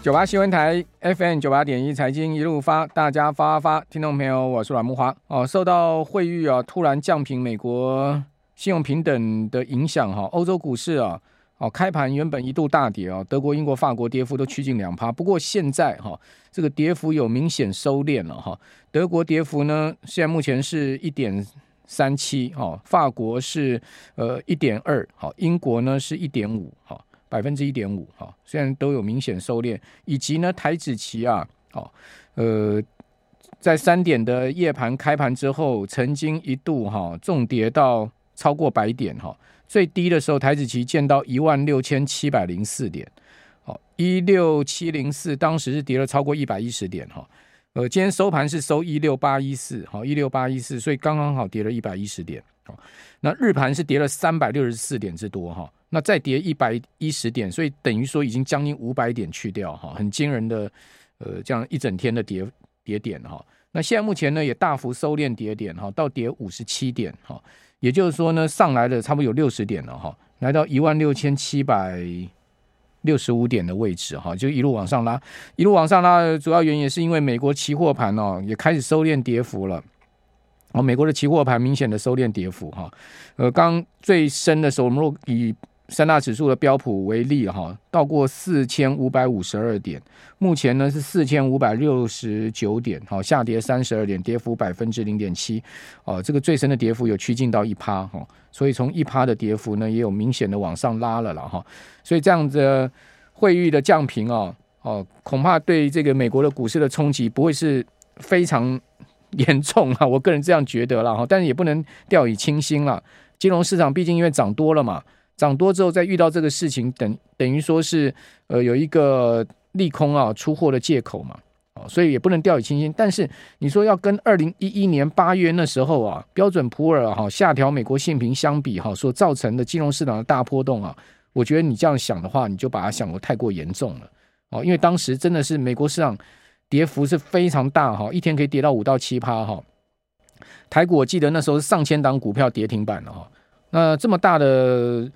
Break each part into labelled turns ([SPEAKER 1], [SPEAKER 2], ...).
[SPEAKER 1] 九八新闻台 FM 九八点一财经一路发，大家发发，听众朋友，我是阮慕驊哦。受到惠誉啊突然降平美国信用评等的影响哈，欧洲股市啊哦开盘原本一度大跌啊，德国、英国、法国跌幅都趋近两趴，不过现在哈这个跌幅有明显收敛了哈。德国跌幅呢现在目前是一点三七哈，法国是呃一点二好，英国呢是一点五哈。百分之一点五，哈，虽然都有明显收敛，以及呢，台指期啊，哦，呃，在三点的夜盘开盘之后，曾经一度哈重跌到超过百点哈，最低的时候台指期见到一万六千七百零四点，哦，一六七零四，当时是跌了超过一百一十点哈，呃，今天收盘是收一六八一四，好，一六八一四，所以刚刚好跌了一百一十点，那日盘是跌了三百六十四点之多哈。那再跌一百一十点，所以等于说已经将近五百点去掉哈，很惊人的呃这样一整天的跌跌点哈。那现在目前呢也大幅收敛跌点哈，到跌五十七点哈，也就是说呢上来了差不多有六十点了哈，来到一万六千七百六十五点的位置哈，就一路往上拉，一路往上拉主要原因也是因为美国期货盘哦也开始收敛跌幅了。哦，美国的期货盘明显的收敛跌幅哈，呃，刚最深的时候，我们若以三大指数的标普为例哈，到过四千五百五十二点，目前呢是四千五百六十九点，好，下跌三十二点，跌幅百分之零点七，哦，这个最深的跌幅有趋近到一趴哈，所以从一趴的跌幅呢，也有明显的往上拉了了哈，所以这样子汇率的降评哦，哦，恐怕对这个美国的股市的冲击不会是非常。严重啊，我个人这样觉得了哈，但是也不能掉以轻心了。金融市场毕竟因为涨多了嘛，涨多之后再遇到这个事情，等等于说是呃有一个利空啊出货的借口嘛，哦所以也不能掉以轻心。但是你说要跟二零一一年八月那时候啊标准普尔哈下调美国信评相比哈，所造成的金融市场的大波动啊，我觉得你这样想的话，你就把它想得太过严重了哦，因为当时真的是美国市场。跌幅是非常大哈，一天可以跌到五到七趴哈。台股我记得那时候是上千档股票跌停板了哈。那这么大的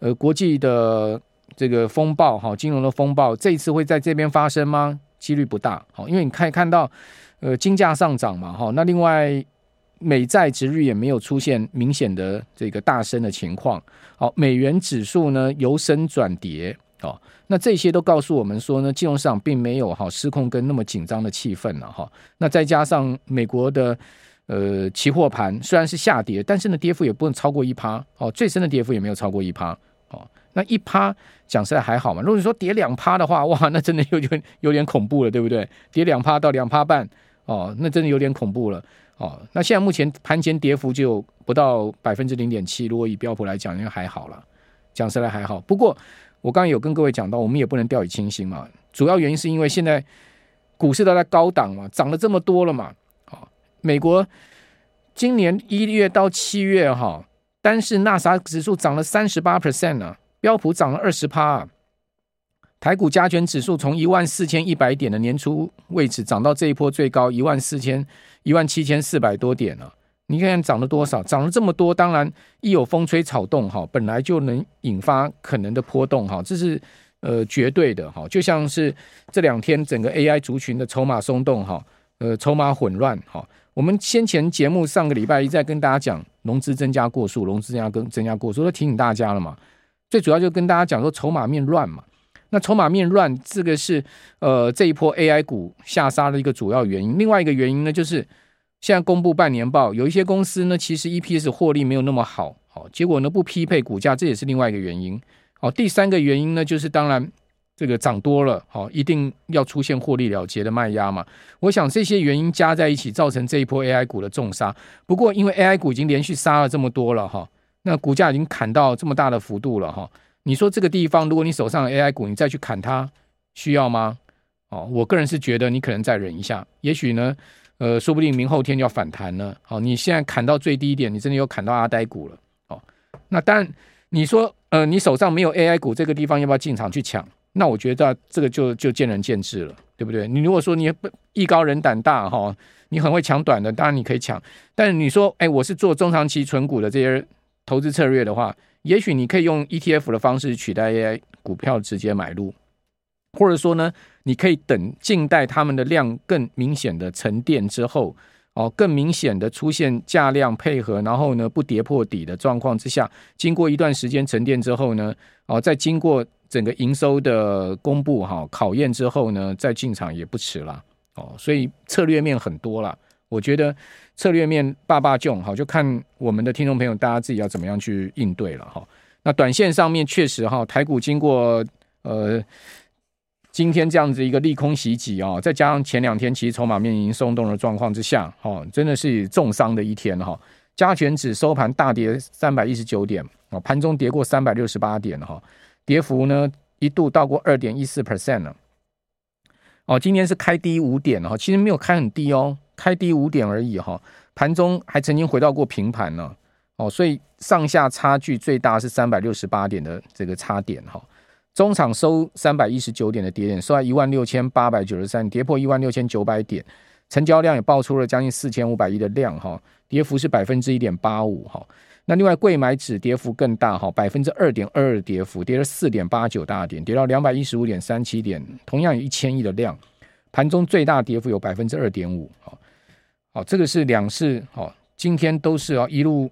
[SPEAKER 1] 呃国际的这个风暴哈，金融的风暴，这一次会在这边发生吗？几率不大哈，因为你可以看到呃金价上涨嘛哈。那另外美债殖率也没有出现明显的这个大升的情况。好，美元指数呢由升转跌。哦，那这些都告诉我们说呢，金融市场并没有哈失控跟那么紧张的气氛了哈。那再加上美国的呃期货盘虽然是下跌，但是呢跌幅也不能超过一趴哦，最深的跌幅也没有超过一趴哦。那一趴讲实在还好嘛，如果你说跌两趴的话，哇，那真的有点有点恐怖了，对不对？跌两趴到两趴半哦，那真的有点恐怖了哦。那现在目前盘前跌幅就不到百分之零点七，如果以标普来讲，应该还好了，讲实在还好。不过。我刚才有跟各位讲到，我们也不能掉以轻心嘛。主要原因是因为现在股市都在高档嘛，涨了这么多了嘛。啊，美国今年一月到七月哈，单是纳斯达克指数涨了三十八 percent 呢，标普涨了二十趴。台股加权指数从一万四千一百点的年初位置涨到这一波最高一万四千一万七千四百多点了。你看看涨了多少？涨了这么多，当然一有风吹草动哈，本来就能引发可能的波动哈，这是呃绝对的哈。就像是这两天整个 AI 族群的筹码松动哈，呃筹码混乱哈。我们先前节目上个礼拜一再跟大家讲融资增加过数，融资增加跟增加过数都提醒大家了嘛。最主要就跟大家讲说筹码面乱嘛。那筹码面乱这个是呃这一波 AI 股下杀的一个主要原因。另外一个原因呢就是。现在公布半年报，有一些公司呢，其实 EPS 获利没有那么好，好，结果呢不匹配股价，这也是另外一个原因。哦，第三个原因呢，就是当然这个涨多了，好，一定要出现获利了结的卖压嘛。我想这些原因加在一起，造成这一波 AI 股的重杀。不过因为 AI 股已经连续杀了这么多了哈，那股价已经砍到这么大的幅度了哈。你说这个地方，如果你手上 AI 股，你再去砍它，需要吗？哦，我个人是觉得你可能再忍一下，也许呢。呃，说不定明后天就要反弹了。好，你现在砍到最低点，你真的又砍到阿呆股了。哦，那当然，你说，呃，你手上没有 AI 股，这个地方要不要进场去抢？那我觉得这个就就见仁见智了，对不对？你如果说你不艺高人胆大哈，你很会抢短的，当然你可以抢。但你说，哎，我是做中长期存股的这些投资策略的话，也许你可以用 ETF 的方式取代 AI 股票直接买入。或者说呢，你可以等静待他们的量更明显的沉淀之后，哦，更明显的出现价量配合，然后呢不跌破底的状况之下，经过一段时间沉淀之后呢，哦，再经过整个营收的公布哈考验之后呢，再进场也不迟了。哦，所以策略面很多了，我觉得策略面爸爸囧好，就看我们的听众朋友大家自己要怎么样去应对了哈。那短线上面确实哈，台股经过呃。今天这样子一个利空袭击啊，再加上前两天其实筹码面已经松动的状况之下，哈，真的是重伤的一天哈。加权指收盘大跌三百一十九点啊，盘中跌过三百六十八点哈，跌幅呢一度到过二点一四 percent 了。哦，今天是开低五点哈，其实没有开很低哦，开低五点而已哈。盘中还曾经回到过平盘呢，哦，所以上下差距最大是三百六十八点的这个差点哈。中场收三百一十九点的跌点，收在一万六千八百九十三，跌破一万六千九百点，成交量也爆出了将近四千五百亿的量哈，跌幅是百分之一点八五哈。那另外柜买指跌幅更大哈，百分之二点二二跌幅，跌了四点八九大点，跌到两百一十五点三七点，同样有一千亿的量，盘中最大跌幅有百分之二点五哈。好，这个是两市哈，今天都是啊一路。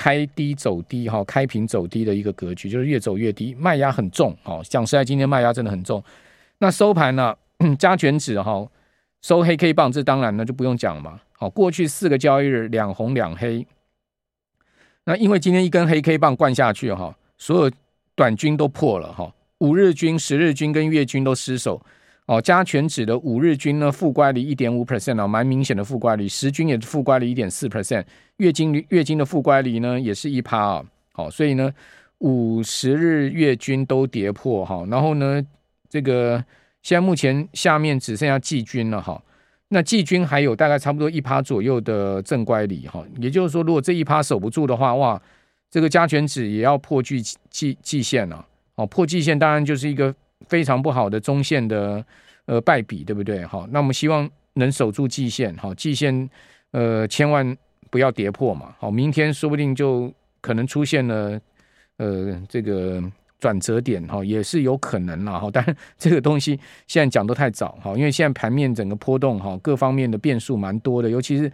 [SPEAKER 1] 开低走低哈，开平走低的一个格局，就是越走越低，卖压很重。哦，讲实在，今天卖压真的很重。那收盘呢？加权指哈收黑 K 棒，这当然呢就不用讲了嘛。好，过去四个交易日两红两黑。那因为今天一根黑 K 棒灌下去哈，所有短均都破了哈，五日均、十日均跟月均都失守。哦，加权指的五日均呢负乖离一点五 percent 啊，蛮明显的负乖离，十均也是负乖离一点四 percent，月均月均的负乖离呢也是一趴啊。好，所以呢五十日月均都跌破哈，然后呢这个现在目前下面只剩下季均了哈，那季均还有大概差不多一趴左右的正乖离哈，也就是说如果这一趴守不住的话，哇，这个加权指也要破季季季线了。哦，破季线当然就是一个。非常不好的中线的呃败笔，对不对？好，那我们希望能守住季线，好，季线呃千万不要跌破嘛。好，明天说不定就可能出现了呃这个转折点，哈，也是有可能啦哈。但这个东西现在讲都太早，哈，因为现在盘面整个波动，哈，各方面的变数蛮多的，尤其是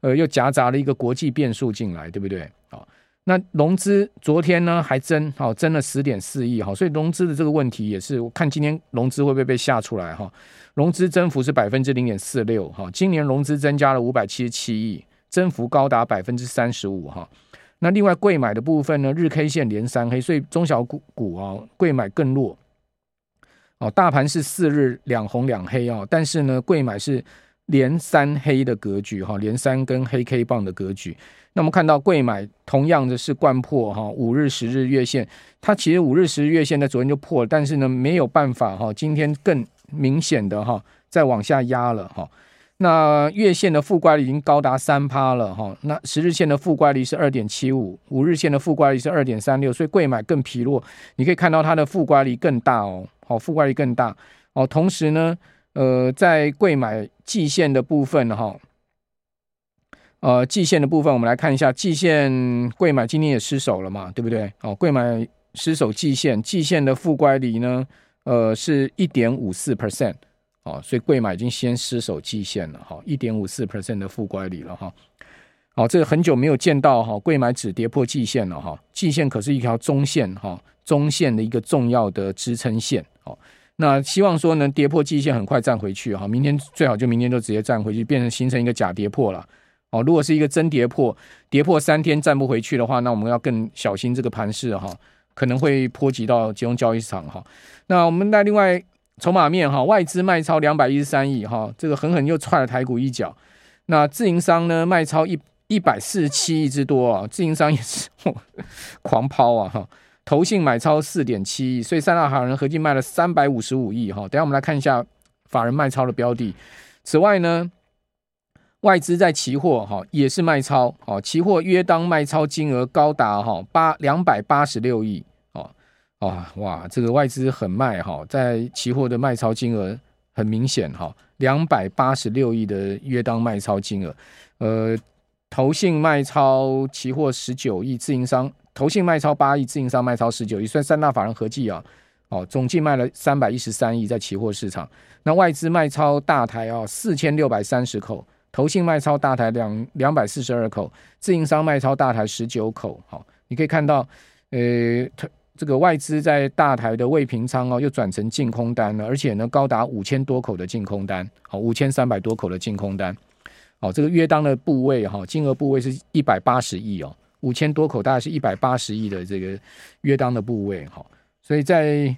[SPEAKER 1] 呃又夹杂了一个国际变数进来，对不对？好。那融资昨天呢还增，好增了十点四亿，哈，所以融资的这个问题也是，我看今天融资会不会被吓出来，哈，融资增幅是百分之零点四六，哈，今年融资增加了五百七十七亿，增幅高达百分之三十五，哈。那另外贵买的部分呢，日 K 线连三黑，所以中小股股啊贵买更弱，哦，大盘是四日两红两黑啊，但是呢贵买是连三黑的格局，哈，连三根黑 K 棒的格局。那我们看到柜买同样的是掼破哈五日、十日月线，它其实五日、十日月线在昨天就破了，但是呢没有办法哈，今天更明显的哈再往下压了哈。那月线的负乖离已经高达三趴了哈，那十日线的负乖离是二点七五，五日线的负乖离是二点三六，所以柜买更疲弱。你可以看到它的负乖离更大哦，好负乖离更大哦。同时呢，呃，在柜买季线的部分哈。呃，季线的部分，我们来看一下季线柜买今天也失守了嘛，对不对？哦，柜买失守季线，季线的负乖离呢，呃，是一点五四 percent，哦，所以柜买已经先失守季线了，哈、一点五四 percent 的负乖离了，哈、哦，好、这个很久没有见到哈，柜买只跌破季线了，哈、季线可是一条中线，哈、中线的一个重要的支撑线，哦，那希望说能跌破季线，很快站回去，哈、明天最好就明天就直接站回去，变成形成一个假跌破了。哦，如果是一个真跌破，跌破三天站不回去的话，那我们要更小心这个盘势哈，可能会波及到金融交易市场哈。那我们在另外筹码面哈，外资卖超两百一十三亿哈，这个狠狠又踹了台股一脚。那自营商呢卖超一一百四十七亿之多啊，自营商也是 狂抛啊哈。投信买超四点七亿，所以三大法人合计卖了三百五十五亿哈。等下我们来看一下法人卖超的标的。此外呢。外资在期货哈也是卖超，哦，期货约当卖超金额高达哈八两百八十六亿，哦啊哇，这个外资很卖哈，在期货的卖超金额很明显哈，两百八十六亿的约当卖超金额，呃，投信卖超期货十九亿，自营商投信卖超八亿，自营商卖超十九亿，算三大法人合计啊，哦，总计卖了三百一十三亿在期货市场。那外资卖超大台啊，四千六百三十口，投信卖超大台两两百四十二口，自营商卖超大台十九口。好，你可以看到，呃，这个外资在大台的未平仓哦，又转成净空单了，而且呢，高达五千多口的净空单，好，五千三百多口的净空单。好，这个约当的部位哈，金额部位是一百八十亿哦，五千多口大概是一百八十亿的这个约当的部位哈。所以在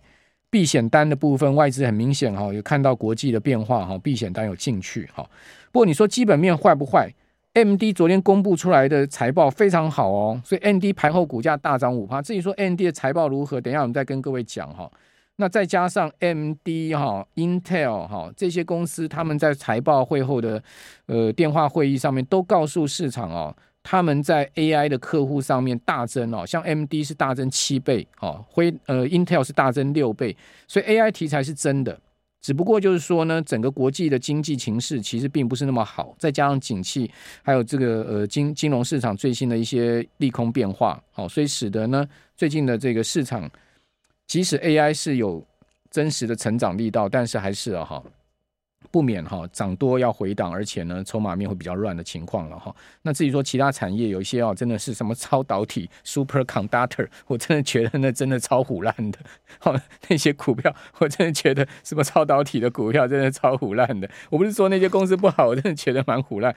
[SPEAKER 1] 避险单的部分，外资很明显哈，有看到国际的变化哈，避险单有进去哈。不过你说基本面坏不坏？MD 昨天公布出来的财报非常好哦，所以 MD 盘后股价大涨五趴。至于说 MD 的财报如何，等一下我们再跟各位讲哈。那再加上 MD 哈、Intel 哈这些公司，他们在财报会后的呃电话会议上面都告诉市场哦。他们在 AI 的客户上面大增哦，像 MD 是大增七倍哦，辉呃 Intel 是大增六倍，所以 AI 题材是真的，只不过就是说呢，整个国际的经济情势其实并不是那么好，再加上景气，还有这个呃金金融市场最新的一些利空变化，哦，所以使得呢最近的这个市场，即使 AI 是有真实的成长力道，但是还是啊哈。不免哈涨多要回档，而且呢筹码面会比较乱的情况了哈。那至于说其他产业有一些哦，真的是什么超导体 superconductor，我真的觉得那真的超唬烂的。好，那些股票我真的觉得什么超导体的股票真的超唬烂的。我不是说那些公司不好，我真的觉得蛮唬烂。